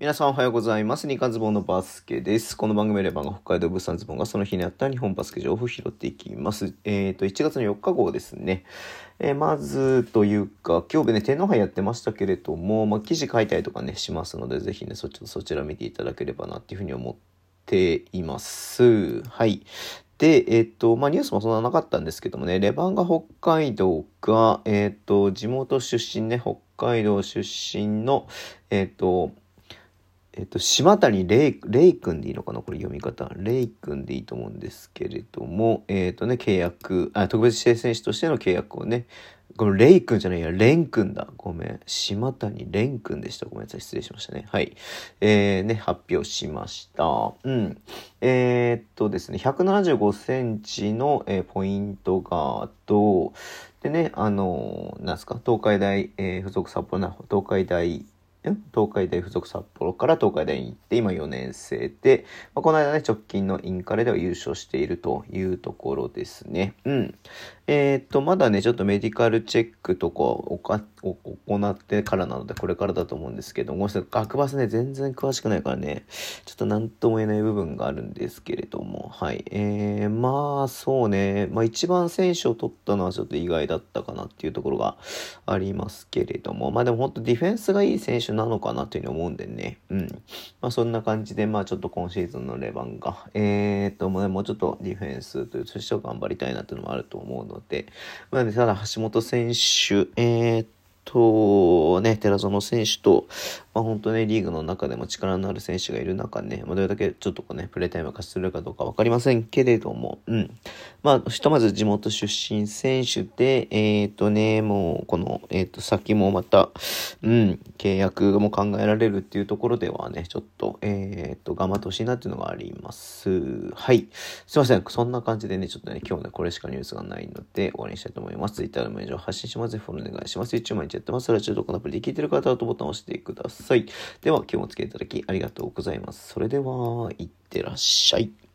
皆さんおはようございます。ニカズボンのバスケです。この番組レバンが北海道物産ズボンがその日にあった日本バスケ情報を拾っていきます。えっ、ー、と、1月の4日号ですね。えー、まずというか、今日ね、天皇杯やってましたけれども、まあ、記事書いたりとかね、しますので、ぜひね、そちそちら見ていただければなっていうふうに思っています。はい。で、えっ、ー、と、まあ、ニュースもそんななかったんですけどもね、レバンガ北海道が、えっ、と、地元出身ね、北海道出身の、えっ、と、えっと、島谷レイ、レイ君でいいのかな？これ読み方。レイ君でいいと思うんですけれども、えっ、とね、契約、あ、特別指定選手としての契約をね、このレイ君じゃないや、レン君だ。ごめん。島谷レン君でした。ごめんなさい。失礼しましたね。はい。えー、ね、発表しました。うん。えー、っとですね、175センチの、えー、ポイントガード。でね、あのー、なんすか、東海大、えー、付属札幌な、東海大東海大附属札幌から東海大に行って、今4年生で、まあ、この間ね、直近のインカレでは優勝しているというところですね。うん。えー、っと、まだね、ちょっとメディカルチェックとかを行ってからなので、これからだと思うんですけども、学バスね、全然詳しくないからね、ちょっと何とも言えない部分があるんですけれども、はい。えー、まあ、そうね、まあ一番選手を取ったのはちょっと意外だったかなっていうところがありますけれども、まあでも本当ディフェンスがいい選手緒なのかなというふうに思うんでね。うん。まあそんな感じで、まあちょっと今シーズンのレバンが、えー、っと、もうちょっとディフェンスというそして頑張りたいなというのもあると思うので、まあね、ただ橋本選手、えー、っと、ね、寺園選手と、まあ、本当ね、リーグの中でも力のある選手がいる中ね、まあ、どれだけちょっとこうね、プレータイムが貸しするかどうかわかりませんけれども、うん。まあ、ひとまず地元出身選手で、えっ、ー、とね、もう、この、えっ、ー、と、先もまた、うん、契約も考えられるっていうところではね、ちょっと、えっ、ー、と、頑張ってほしいなっていうのがあります。はい。すいません。そんな感じでね、ちょっとね、今日ね、これしかニュースがないので、終わりにしたいと思います。Twitter でも以上発信します。フォローお願いします。YouTube 毎日やってます。ラジオとかのアプリで聞いてる方はとボタンを押してくださいさい。では、今日もお付き合いいただきありがとうございます。それでは、いってらっしゃい。